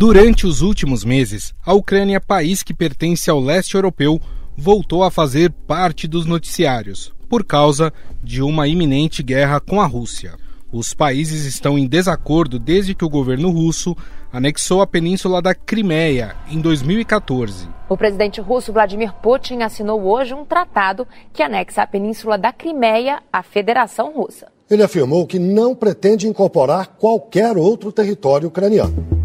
Durante os últimos meses, a Ucrânia, país que pertence ao leste europeu, voltou a fazer parte dos noticiários, por causa de uma iminente guerra com a Rússia. Os países estão em desacordo desde que o governo russo anexou a península da Crimeia em 2014. O presidente russo Vladimir Putin assinou hoje um tratado que anexa a península da Crimeia à Federação Russa. Ele afirmou que não pretende incorporar qualquer outro território ucraniano.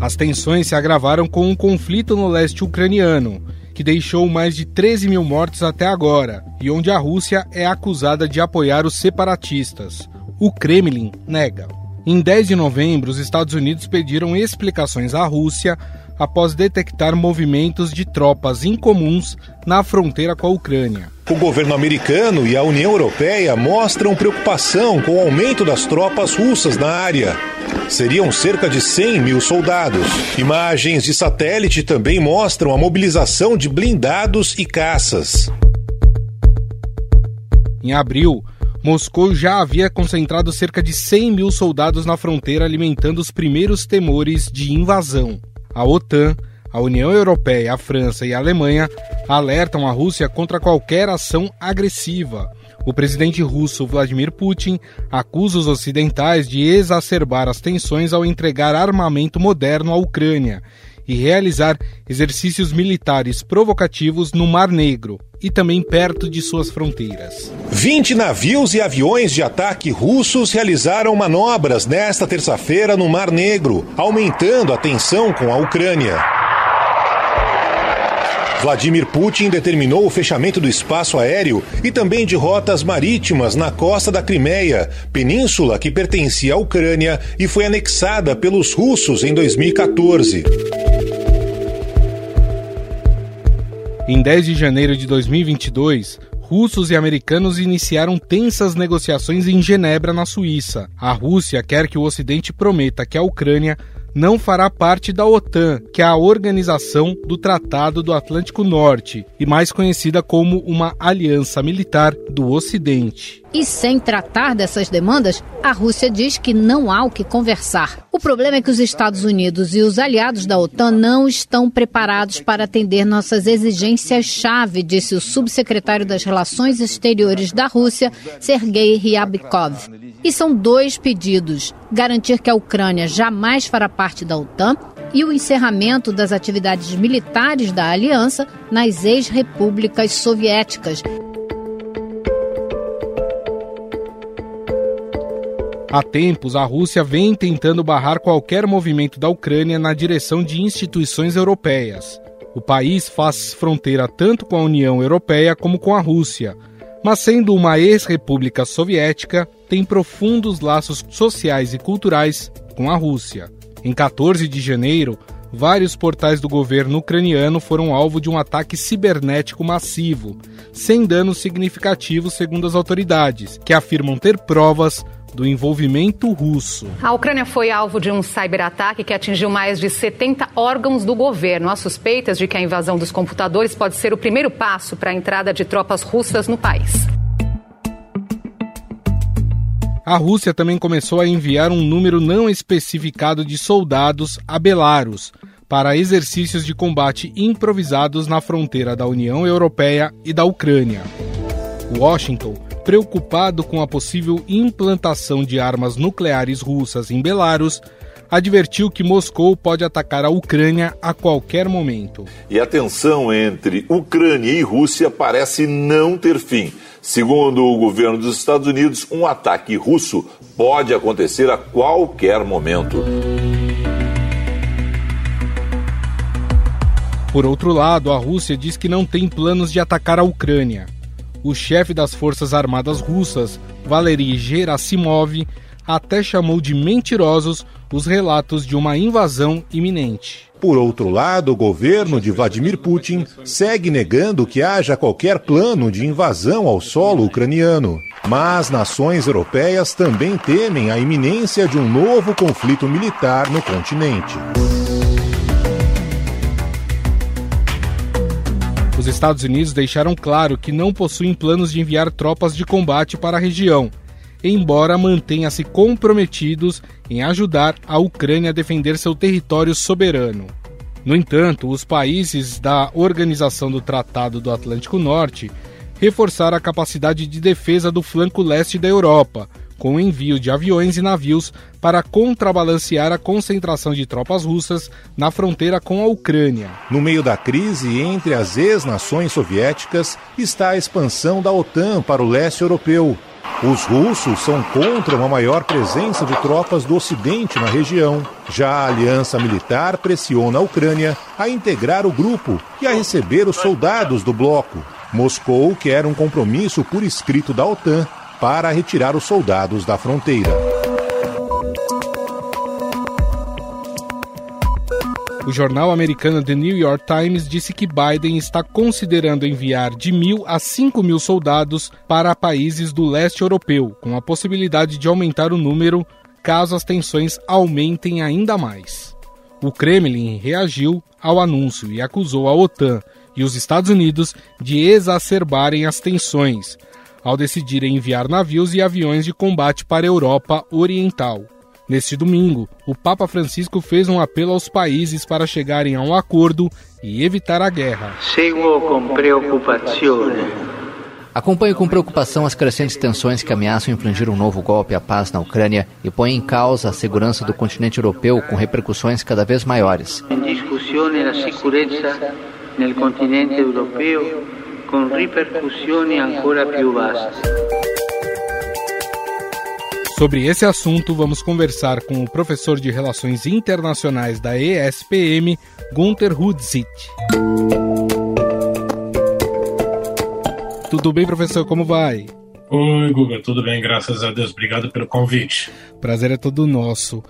As tensões se agravaram com um conflito no leste ucraniano, que deixou mais de 13 mil mortos até agora, e onde a Rússia é acusada de apoiar os separatistas. O Kremlin nega. Em 10 de novembro, os Estados Unidos pediram explicações à Rússia após detectar movimentos de tropas incomuns na fronteira com a Ucrânia. O governo americano e a União Europeia mostram preocupação com o aumento das tropas russas na área. Seriam cerca de 100 mil soldados. Imagens de satélite também mostram a mobilização de blindados e caças. Em abril, Moscou já havia concentrado cerca de 100 mil soldados na fronteira, alimentando os primeiros temores de invasão. A OTAN, a União Europeia, a França e a Alemanha alertam a Rússia contra qualquer ação agressiva. O presidente russo Vladimir Putin acusa os ocidentais de exacerbar as tensões ao entregar armamento moderno à Ucrânia e realizar exercícios militares provocativos no Mar Negro e também perto de suas fronteiras. 20 navios e aviões de ataque russos realizaram manobras nesta terça-feira no Mar Negro, aumentando a tensão com a Ucrânia. Vladimir Putin determinou o fechamento do espaço aéreo e também de rotas marítimas na costa da Crimeia, península que pertencia à Ucrânia e foi anexada pelos russos em 2014. Em 10 de janeiro de 2022, russos e americanos iniciaram tensas negociações em Genebra, na Suíça. A Rússia quer que o Ocidente prometa que a Ucrânia não fará parte da OTAN, que é a Organização do Tratado do Atlântico Norte, e mais conhecida como uma aliança militar do Ocidente. E sem tratar dessas demandas, a Rússia diz que não há o que conversar. O problema é que os Estados Unidos e os aliados da OTAN não estão preparados para atender nossas exigências-chave, disse o subsecretário das Relações Exteriores da Rússia, Sergei Ryabkov. E são dois pedidos: garantir que a Ucrânia jamais fará parte da OTAN e o encerramento das atividades militares da aliança nas ex-repúblicas soviéticas. Há tempos, a Rússia vem tentando barrar qualquer movimento da Ucrânia na direção de instituições europeias. O país faz fronteira tanto com a União Europeia como com a Rússia, mas sendo uma ex-república soviética, tem profundos laços sociais e culturais com a Rússia. Em 14 de janeiro, vários portais do governo ucraniano foram alvo de um ataque cibernético massivo, sem danos significativos, segundo as autoridades, que afirmam ter provas do envolvimento russo. A Ucrânia foi alvo de um cyberataque que atingiu mais de 70 órgãos do governo. Há suspeitas de que a invasão dos computadores pode ser o primeiro passo para a entrada de tropas russas no país. A Rússia também começou a enviar um número não especificado de soldados a Belarus para exercícios de combate improvisados na fronteira da União Europeia e da Ucrânia. Washington preocupado com a possível implantação de armas nucleares russas em Belarus, advertiu que Moscou pode atacar a Ucrânia a qualquer momento. E a tensão entre Ucrânia e Rússia parece não ter fim. Segundo o governo dos Estados Unidos, um ataque russo pode acontecer a qualquer momento. Por outro lado, a Rússia diz que não tem planos de atacar a Ucrânia o chefe das Forças Armadas Russas, Valery Gerasimov, até chamou de mentirosos os relatos de uma invasão iminente. Por outro lado, o governo de Vladimir Putin segue negando que haja qualquer plano de invasão ao solo ucraniano. Mas nações europeias também temem a iminência de um novo conflito militar no continente. Estados Unidos deixaram claro que não possuem planos de enviar tropas de combate para a região embora mantenha-se comprometidos em ajudar a Ucrânia a defender seu território soberano. No entanto, os países da Organização do Tratado do Atlântico Norte reforçaram a capacidade de defesa do flanco leste da Europa, com o envio de aviões e navios para contrabalancear a concentração de tropas russas na fronteira com a Ucrânia. No meio da crise entre as ex-nações soviéticas está a expansão da OTAN para o leste europeu. Os russos são contra uma maior presença de tropas do Ocidente na região. Já a aliança militar pressiona a Ucrânia a integrar o grupo e a receber os soldados do bloco. Moscou quer um compromisso por escrito da OTAN para retirar os soldados da fronteira. O jornal americano The New York Times disse que Biden está considerando enviar de mil a cinco mil soldados para países do leste europeu, com a possibilidade de aumentar o número caso as tensões aumentem ainda mais. O Kremlin reagiu ao anúncio e acusou a OTAN e os Estados Unidos de exacerbarem as tensões, ao decidirem enviar navios e aviões de combate para a Europa Oriental. Neste domingo, o Papa Francisco fez um apelo aos países para chegarem a um acordo e evitar a guerra. Seguo com preocupação. Acompanho com preocupação as crescentes tensões que ameaçam infligir um novo golpe à paz na Ucrânia e põem em causa a segurança do continente europeu com repercussões cada vez maiores. Em discussão a segurança no continente europeu com repercussões ancora più vaste. Sobre esse assunto, vamos conversar com o professor de Relações Internacionais da ESPM, Gunther Hudzit. Tudo bem, professor? Como vai? Oi, Guga, tudo bem, graças a Deus. Obrigado pelo convite. Prazer é todo nosso.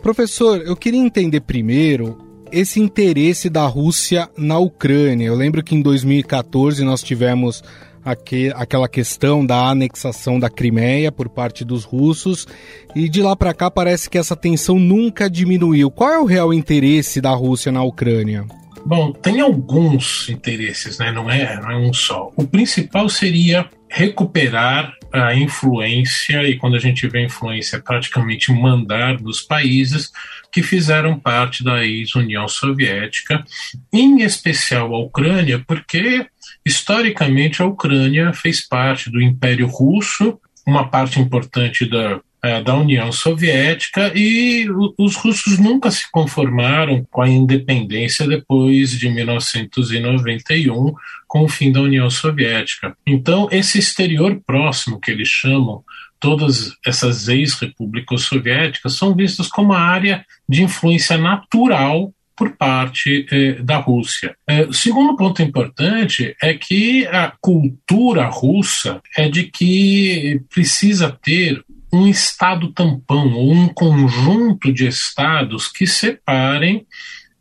Professor, eu queria entender primeiro esse interesse da Rússia na Ucrânia. Eu lembro que em 2014 nós tivemos aqui, aquela questão da anexação da Crimeia por parte dos russos e de lá para cá parece que essa tensão nunca diminuiu. Qual é o real interesse da Rússia na Ucrânia? Bom, tem alguns interesses, né? não, é, não é um só. O principal seria recuperar a influência, e quando a gente vê influência, praticamente mandar dos países que fizeram parte da ex-União Soviética, em especial a Ucrânia, porque historicamente a Ucrânia fez parte do Império Russo, uma parte importante da é, da União Soviética e os russos nunca se conformaram com a independência depois de 1991, com o fim da União Soviética. Então, esse exterior próximo que eles chamam, todas essas ex-repúblicas soviéticas, são vistas como a área de influência natural por parte eh, da Rússia. Eh, o segundo ponto importante é que a cultura russa é de que precisa ter um estado tampão ou um conjunto de estados que separem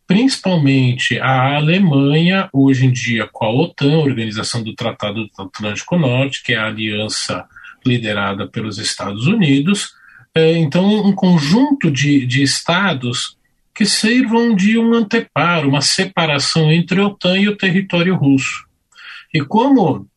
principalmente a Alemanha, hoje em dia com a OTAN, Organização do Tratado do Atlântico Norte, que é a aliança liderada pelos Estados Unidos. É, então, um conjunto de, de estados que sirvam de um anteparo, uma separação entre a OTAN e o território russo. E como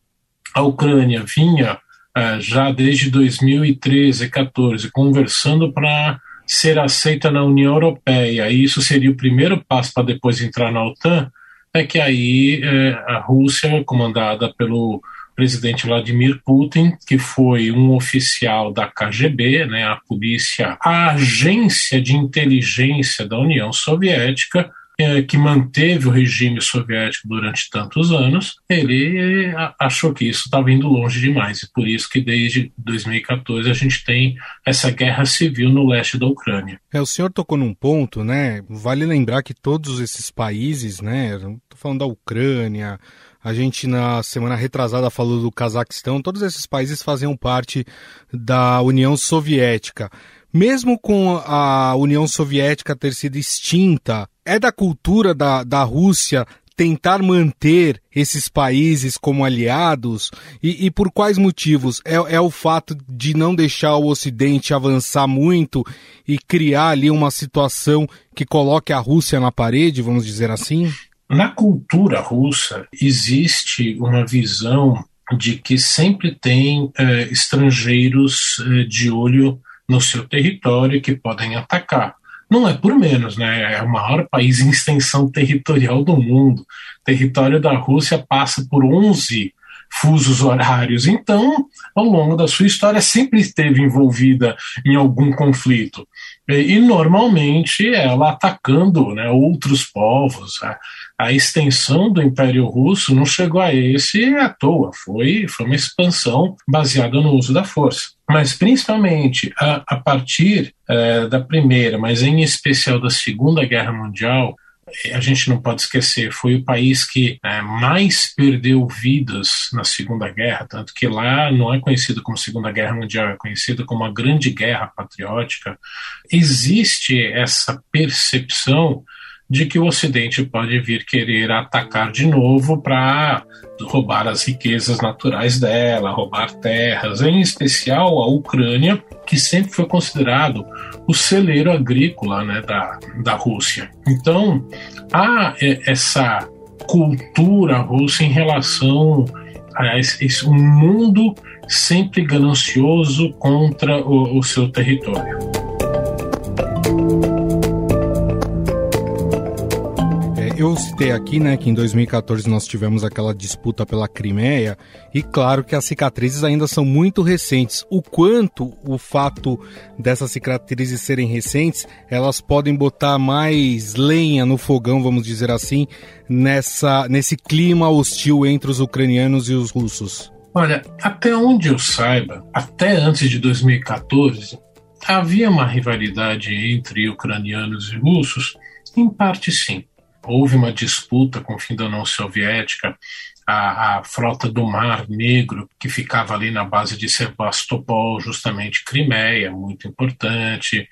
a Ucrânia vinha é, já desde 2013, 14, conversando para ser aceita na União Europeia, e isso seria o primeiro passo para depois entrar na OTAN, é que aí é, a Rússia, comandada pelo presidente Vladimir Putin, que foi um oficial da KGB, né, a polícia, a agência de inteligência da União Soviética, é, que manteve o regime soviético durante tantos anos, ele é, achou que isso estava indo longe demais. E por isso que desde 2014 a gente tem essa guerra civil no leste da Ucrânia. É, o senhor tocou num ponto, né? Vale lembrar que todos esses países, né? Estou falando da Ucrânia, a gente na semana retrasada falou do Cazaquistão, todos esses países faziam parte da União Soviética. Mesmo com a União Soviética ter sido extinta, é da cultura da, da Rússia tentar manter esses países como aliados? E, e por quais motivos? É, é, o fato de não deixar o Ocidente avançar muito e criar ali uma situação que coloque a Rússia na parede, vamos dizer assim? Na cultura russa existe uma visão de que sempre tem eh, estrangeiros eh, de olho no seu território que podem atacar. Não é por menos, né? É o maior país em extensão territorial do mundo. O território da Rússia passa por 11 fusos horários. Então, ao longo da sua história, sempre esteve envolvida em algum conflito. E, e normalmente ela atacando né, outros povos. A, a, extensão do Império Russo não chegou a esse à toa, foi, foi uma expansão baseada no uso da força. Mas principalmente a, a partir é, da Primeira, mas em especial da Segunda Guerra Mundial, a gente não pode esquecer, foi o país que é, mais perdeu vidas na Segunda Guerra, tanto que lá não é conhecido como Segunda Guerra Mundial, é conhecido como a Grande Guerra Patriótica. Existe essa percepção de que o Ocidente pode vir querer atacar de novo para roubar as riquezas naturais dela, roubar terras, em especial a Ucrânia, que sempre foi considerado o celeiro agrícola né, da, da Rússia. Então, há essa cultura russa em relação a esse, esse um mundo sempre ganancioso contra o, o seu território. Eu citei aqui, né, que em 2014 nós tivemos aquela disputa pela Crimeia, e claro que as cicatrizes ainda são muito recentes. O quanto o fato dessas cicatrizes serem recentes, elas podem botar mais lenha no fogão, vamos dizer assim, nessa nesse clima hostil entre os ucranianos e os russos. Olha, até onde eu saiba, até antes de 2014, havia uma rivalidade entre ucranianos e russos? Em parte sim houve uma disputa com o fim da União Soviética, a, a, frota do Mar Negro, que ficava ali na base de Sebastopol, justamente Crimeia, muito importante.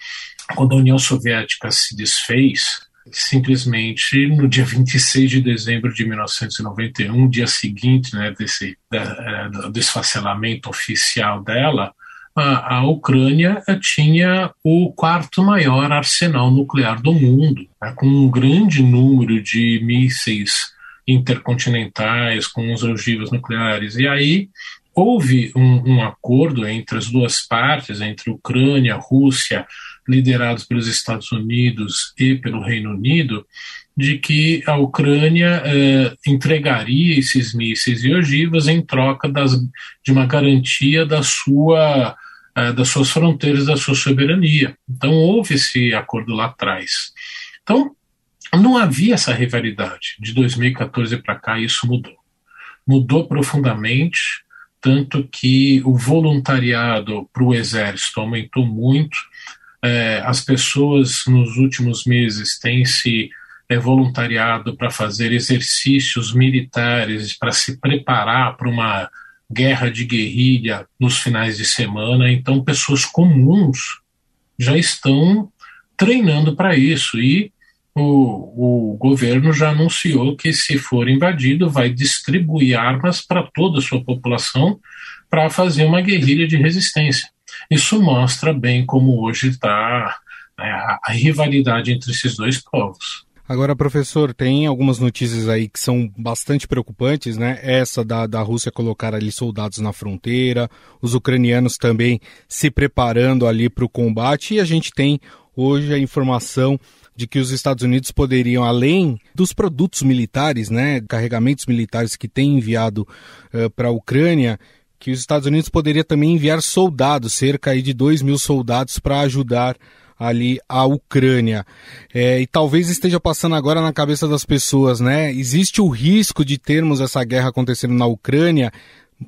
Quando a União Soviética se desfez, simplesmente no dia 26 de dezembro de 1991, dia seguinte né, desse é, desfacelamento oficial dela, a, a Ucrânia tinha o quarto maior arsenal nuclear do mundo, né, com um grande número de mísseis intercontinentais, com os ogivas nucleares. E aí houve um, um acordo entre as duas partes, entre Ucrânia, Rússia, liderados pelos Estados Unidos e pelo Reino Unido, de que a Ucrânia eh, entregaria esses mísseis e ogivas em troca das, de uma garantia da sua eh, das suas fronteiras, da sua soberania. Então houve esse acordo lá atrás. Então não havia essa rivalidade. De 2014 para cá isso mudou. Mudou profundamente, tanto que o voluntariado para o exército aumentou muito. Eh, as pessoas nos últimos meses têm se é, voluntariado para fazer exercícios militares, para se preparar para uma guerra de guerrilha nos finais de semana. Então, pessoas comuns já estão treinando para isso. E o, o governo já anunciou que, se for invadido, vai distribuir armas para toda a sua população para fazer uma guerrilha de resistência. Isso mostra bem como hoje está né, a, a rivalidade entre esses dois povos. Agora, professor, tem algumas notícias aí que são bastante preocupantes, né? Essa da, da Rússia colocar ali soldados na fronteira, os ucranianos também se preparando ali para o combate, e a gente tem hoje a informação de que os Estados Unidos poderiam, além dos produtos militares, né, carregamentos militares que têm enviado uh, para a Ucrânia, que os Estados Unidos poderia também enviar soldados, cerca de 2 mil soldados para ajudar ali a Ucrânia. É, e talvez esteja passando agora na cabeça das pessoas, né? Existe o risco de termos essa guerra acontecendo na Ucrânia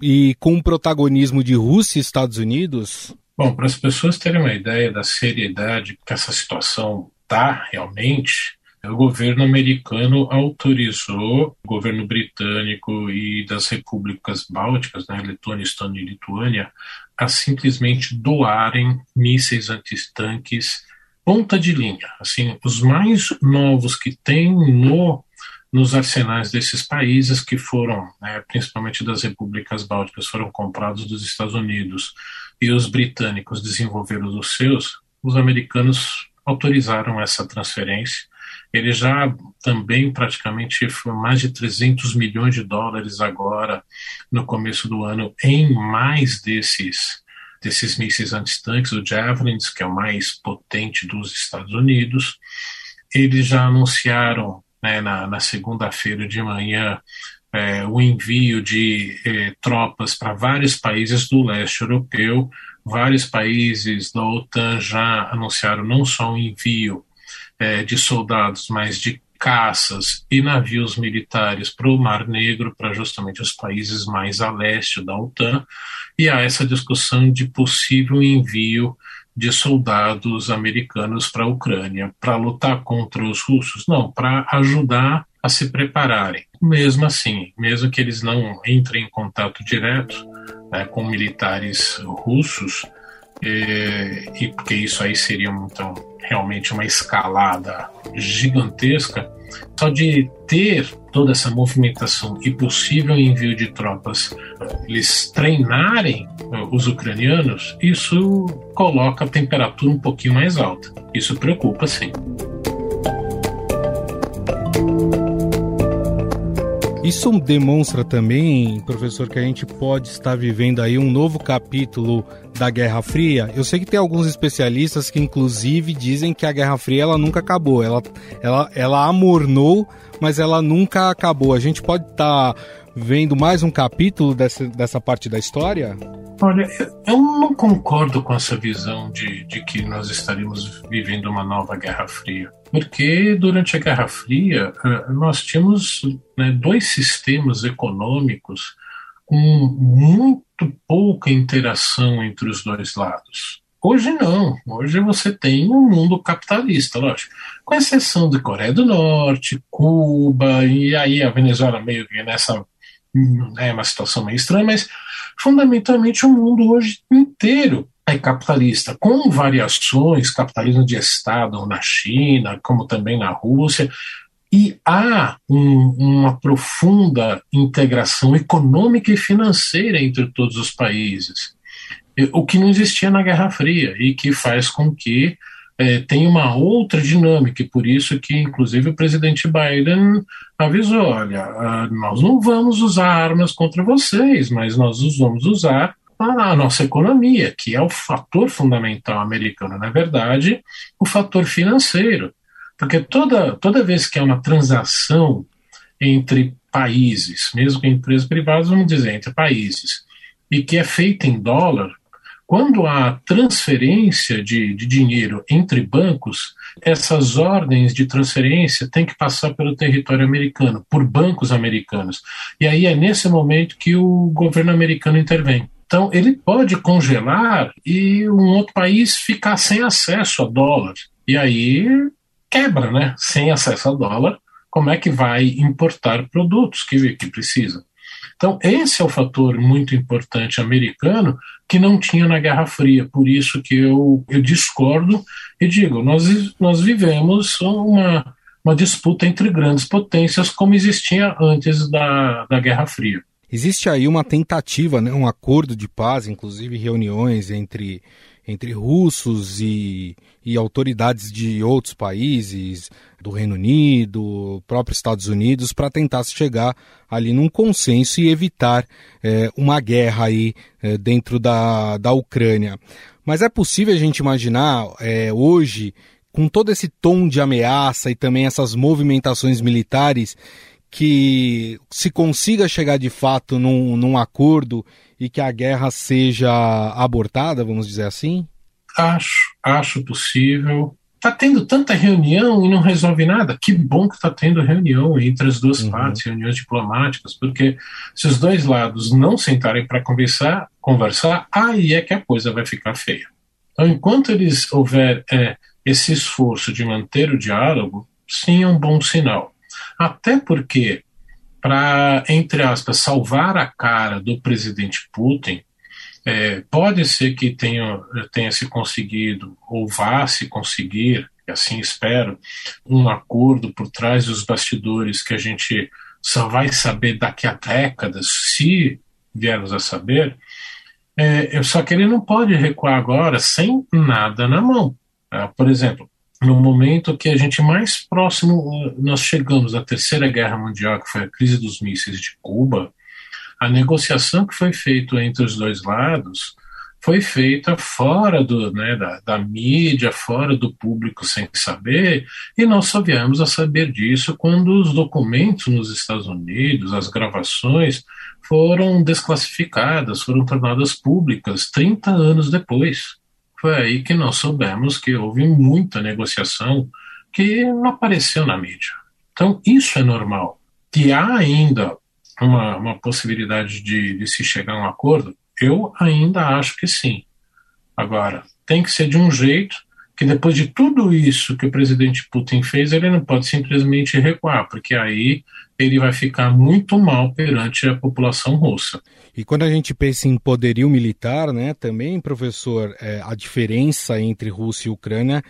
e com o protagonismo de Rússia e Estados Unidos? Bom, para as pessoas terem uma ideia da seriedade que essa situação está realmente, o governo americano autorizou o governo britânico e das repúblicas bálticas, né, Letônia, Estônia e Lituânia, a simplesmente doarem mísseis antitanques ponta de linha, assim, os mais novos que tem no nos arsenais desses países que foram, né, principalmente das repúblicas bálticas, foram comprados dos Estados Unidos e os britânicos desenvolveram os seus, os americanos autorizaram essa transferência ele já também praticamente foi mais de 300 milhões de dólares agora no começo do ano em mais desses desses mísseis antitanques, o Javelins, que é o mais potente dos Estados Unidos. Eles já anunciaram né, na, na segunda-feira de manhã é, o envio de é, tropas para vários países do leste europeu. Vários países da OTAN já anunciaram não só o envio é, de soldados, mas de caças e navios militares para o Mar Negro, para justamente os países mais a leste da OTAN, e há essa discussão de possível envio de soldados americanos para a Ucrânia, para lutar contra os russos? Não, para ajudar a se prepararem. Mesmo assim, mesmo que eles não entrem em contato direto né, com militares russos, e, e porque isso aí seria então realmente uma escalada gigantesca, só de ter toda essa movimentação e possível envio de tropas, eles treinarem eh, os ucranianos, isso coloca a temperatura um pouquinho mais alta. Isso preocupa, sim. Isso demonstra também, professor, que a gente pode estar vivendo aí um novo capítulo da Guerra Fria. Eu sei que tem alguns especialistas que, inclusive, dizem que a Guerra Fria ela nunca acabou. Ela, ela, ela amornou, mas ela nunca acabou. A gente pode estar vendo mais um capítulo dessa, dessa parte da história? Olha, eu não concordo com essa visão de, de que nós estaríamos vivendo uma nova Guerra Fria. Porque durante a Guerra Fria, eh, nós tínhamos né, dois sistemas econômicos com muito pouca interação entre os dois lados. Hoje não. Hoje você tem um mundo capitalista, lógico. Com exceção de Coreia do Norte, Cuba, e aí a Venezuela meio que nessa é uma situação meio estranha, mas fundamentalmente o mundo hoje inteiro é capitalista, com variações, capitalismo de Estado na China, como também na Rússia, e há um, uma profunda integração econômica e financeira entre todos os países, o que não existia na Guerra Fria e que faz com que é, tem uma outra dinâmica, e por isso que, inclusive, o presidente Biden avisou: olha, ah, nós não vamos usar armas contra vocês, mas nós vamos usar a nossa economia, que é o fator fundamental americano, na verdade, o fator financeiro. Porque toda, toda vez que há uma transação entre países, mesmo com empresas privadas, vamos dizer, entre países, e que é feita em dólar, quando há transferência de, de dinheiro entre bancos, essas ordens de transferência têm que passar pelo território americano, por bancos americanos. E aí é nesse momento que o governo americano intervém. Então, ele pode congelar e um outro país ficar sem acesso a dólar. E aí quebra, né? Sem acesso a dólar, como é que vai importar produtos que, que precisa? Então, esse é o fator muito importante americano que não tinha na Guerra Fria. Por isso que eu, eu discordo e digo: nós, nós vivemos uma, uma disputa entre grandes potências como existia antes da, da Guerra Fria. Existe aí uma tentativa, né, um acordo de paz, inclusive reuniões entre entre russos e, e autoridades de outros países, do Reino Unido, próprio Estados Unidos, para tentar chegar ali num consenso e evitar é, uma guerra aí é, dentro da, da Ucrânia. Mas é possível a gente imaginar é, hoje, com todo esse tom de ameaça e também essas movimentações militares, que se consiga chegar de fato num, num acordo e que a guerra seja abortada, vamos dizer assim? Acho, acho possível. Está tendo tanta reunião e não resolve nada. Que bom que está tendo reunião entre as duas uhum. partes, reuniões diplomáticas, porque se os dois lados não sentarem para conversar, conversar, aí é que a coisa vai ficar feia. Então, enquanto eles houver é, esse esforço de manter o diálogo, sim é um bom sinal. Até porque, para, entre aspas, salvar a cara do presidente Putin, é, pode ser que tenha, tenha se conseguido, ou vá se conseguir, assim espero, um acordo por trás dos bastidores que a gente só vai saber daqui a décadas, se viermos a saber. É, só que ele não pode recuar agora sem nada na mão. É, por exemplo, no momento que a gente mais próximo nós chegamos à Terceira Guerra Mundial, que foi a crise dos mísseis de Cuba, a negociação que foi feita entre os dois lados foi feita fora do, né, da, da, mídia, fora do público sem saber, e nós só viemos a saber disso quando os documentos nos Estados Unidos, as gravações, foram desclassificadas, foram tornadas públicas 30 anos depois. Foi aí que nós soubemos que houve muita negociação que não apareceu na mídia. Então, isso é normal. Que há ainda uma, uma possibilidade de, de se chegar a um acordo, eu ainda acho que sim. Agora, tem que ser de um jeito que depois de tudo isso que o presidente Putin fez, ele não pode simplesmente recuar, porque aí ele vai ficar muito mal perante a população russa. E quando a gente pensa em poderio militar, né, também, professor, é, a diferença entre Rússia e Ucrânia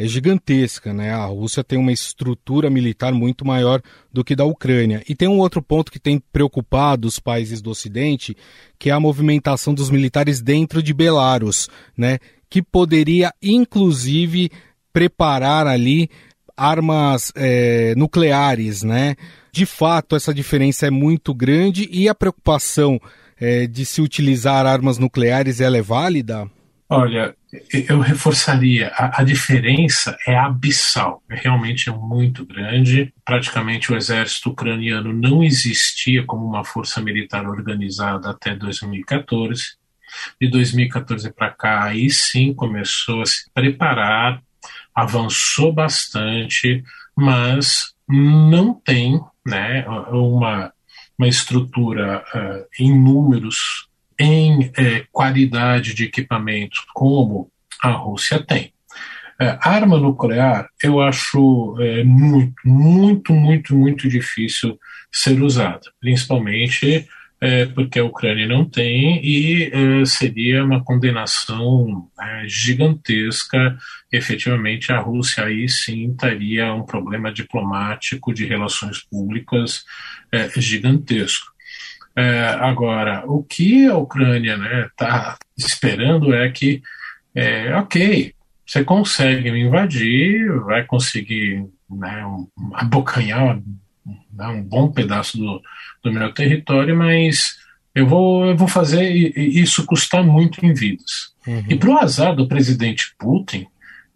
é gigantesca, né? A Rússia tem uma estrutura militar muito maior do que da Ucrânia. E tem um outro ponto que tem preocupado os países do Ocidente, que é a movimentação dos militares dentro de Belarus, né? Que poderia, inclusive, preparar ali armas é, nucleares, né? De fato, essa diferença é muito grande e a preocupação é, de se utilizar armas nucleares ela é válida? Olha, eu reforçaria, a, a, diferença é abissal, realmente é muito grande. Praticamente o exército ucraniano não existia como uma força militar organizada até 2014. De 2014 para cá, aí sim começou a se preparar, avançou bastante, mas não tem né, uma, uma estrutura uh, em números em é, qualidade de equipamento como a Rússia tem. É, arma nuclear, eu acho muito, muito, muito, muito difícil ser usada, principalmente é, porque a Ucrânia não tem e é, seria uma condenação é, gigantesca. Efetivamente, a Rússia aí sim teria um problema diplomático de relações públicas é, gigantesco. É, agora, o que a Ucrânia está né, esperando é que, é, ok, você consegue me invadir, vai conseguir né, abocanhar né, um bom pedaço do, do meu território, mas eu vou, eu vou fazer isso custar muito em vidas. Uhum. E para o azar do presidente Putin,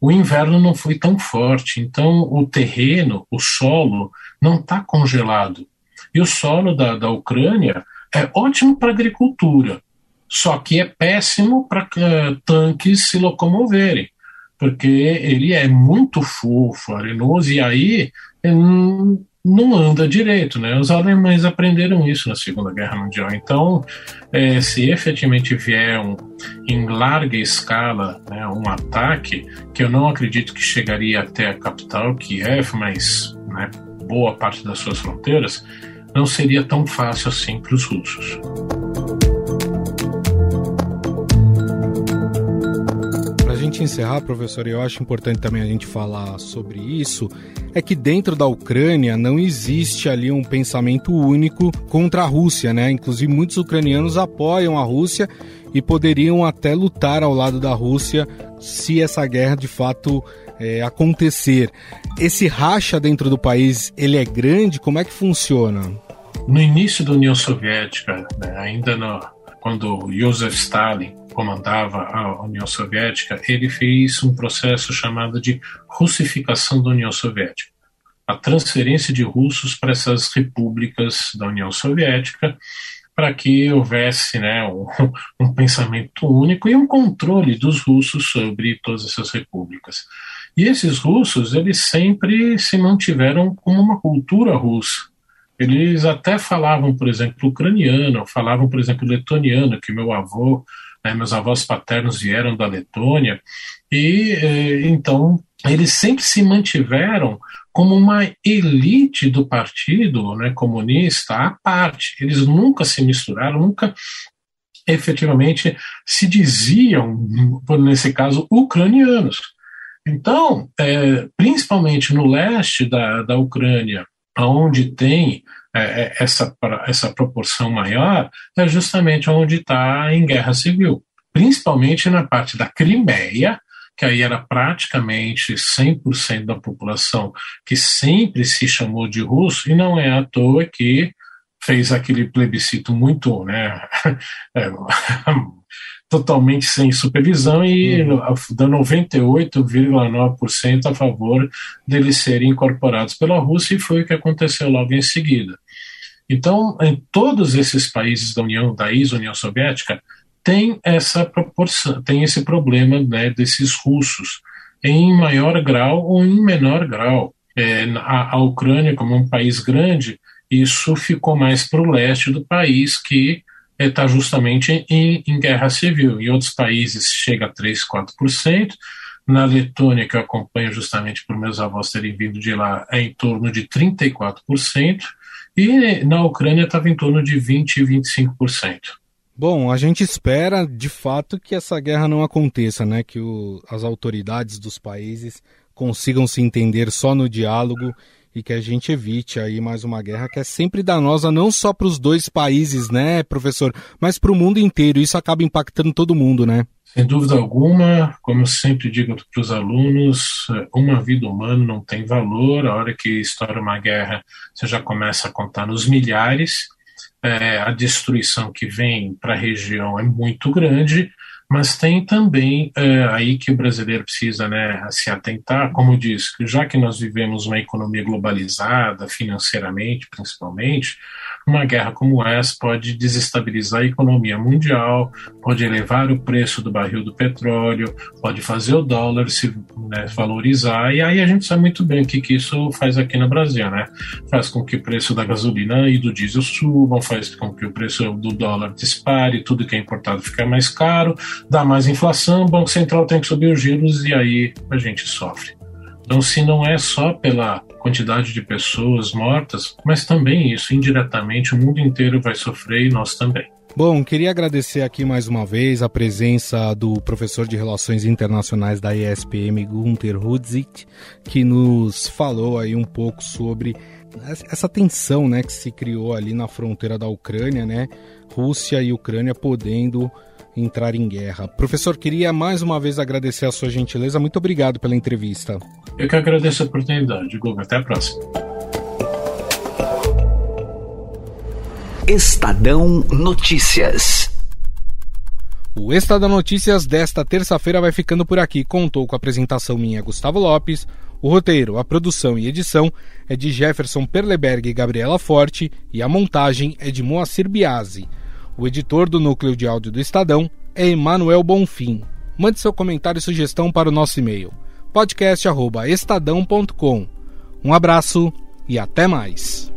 o inverno não foi tão forte, então o terreno, o solo, não está congelado. E o solo da, da Ucrânia é ótimo para agricultura, só que é péssimo para uh, tanques se locomoverem, porque ele é muito fofo, arenoso, e aí hum, não anda direito. Né? Os alemães aprenderam isso na Segunda Guerra Mundial. Então, é, se efetivamente vier um, em larga escala né, um ataque, que eu não acredito que chegaria até a capital, Kiev, mas né, boa parte das suas fronteiras, não seria tão fácil assim para os russos. Gente encerrar, professor, eu acho importante também a gente falar sobre isso, é que dentro da Ucrânia não existe ali um pensamento único contra a Rússia, né? Inclusive muitos ucranianos apoiam a Rússia e poderiam até lutar ao lado da Rússia se essa guerra de fato é, acontecer. Esse racha dentro do país, ele é grande? Como é que funciona? No início da União Soviética, né, ainda no, quando Joseph Stalin comandava a União Soviética, ele fez um processo chamado de russificação da União Soviética. A transferência de russos para essas repúblicas da União Soviética, para que houvesse né, um, um, pensamento único e um controle dos russos sobre todas essas repúblicas. E esses russos, eles sempre se mantiveram como uma cultura russa. Eles até falavam, por exemplo, ucraniano, falavam, por exemplo, letoniano, que meu avô, né, meus avós paternos vieram da Letônia, e eh, então eles sempre se mantiveram como uma elite do partido né, comunista à parte. Eles nunca se misturaram, nunca efetivamente se diziam, nesse caso, ucranianos. Então, é, principalmente no leste da, da Ucrânia, onde tem é, é, essa, essa proporção maior, é justamente onde está em guerra civil, principalmente na parte da Crimeia que aí era praticamente 100% da população que sempre se chamou de russo, e não é à toa que fez aquele plebiscito muito, né, é, totalmente sem supervisão e uhum. dá 98,9% a favor deles serem incorporados pela Rússia e foi o que aconteceu logo em seguida. Então, em todos esses países da União, da ex-União Soviética, tem essa proporção, tem esse problema né, desses russos em maior grau ou em menor grau. É, a, a Ucrânia, como um país grande, isso ficou mais para o leste do país, que está justamente em, em, guerra civil. Em outros países chega a 3, 4%. Na Letônia, que eu acompanho justamente por meus avós terem vindo de lá, é em torno de 34%. E na Ucrânia estava em torno de 20, 25%. Bom, a gente espera de fato que essa guerra não aconteça, né? Que o, as autoridades dos países consigam se entender só no diálogo e que a gente evite aí mais uma guerra que é sempre danosa não só para os dois países, né, professor, mas para o mundo inteiro. Isso acaba impactando todo mundo, né? Sem dúvida alguma, como eu sempre digo para os alunos, uma vida humana não tem valor. A hora que estoura uma guerra, você já começa a contar nos milhares é, a destruição que vem para a região é muito grande, mas tem também é, aí que o brasileiro precisa né, se atentar, como diz, já que nós vivemos uma economia globalizada, financeiramente principalmente, uma guerra como essa pode desestabilizar a economia mundial, pode elevar o preço do barril do petróleo, pode fazer o dólar se né, valorizar, e aí a gente sabe muito bem o que, que isso faz aqui no Brasil, né? Faz com que o preço da gasolina e do diesel subam, faz com que o preço do dólar dispare, tudo que é importado fica mais caro, dá mais inflação, o Banco Central tem que subir os juros e aí a gente sofre. Então, se não é só pela quantidade de pessoas mortas, mas também isso, indiretamente, o mundo inteiro vai sofrer e nós também. Bom, queria agradecer aqui mais uma vez a presença do professor de Relações Internacionais da ESPM, Gunther Rudzik, que nos falou aí um pouco sobre essa tensão né, que se criou ali na fronteira da Ucrânia, né? Rússia e Ucrânia podendo entrar em guerra. Professor, queria mais uma vez agradecer a sua gentileza. Muito obrigado pela entrevista. Eu que agradeço a oportunidade, Guga. Até a próxima. Estadão Notícias. O Estadão Notícias desta terça-feira vai ficando por aqui. Contou com a apresentação minha, Gustavo Lopes. O roteiro, a produção e edição é de Jefferson Perleberg e Gabriela Forte e a montagem é de Moacir Biasi. O editor do núcleo de áudio do Estadão é Emanuel Bonfim. Mande seu comentário e sugestão para o nosso e-mail podcast@estadão.com. Um abraço e até mais.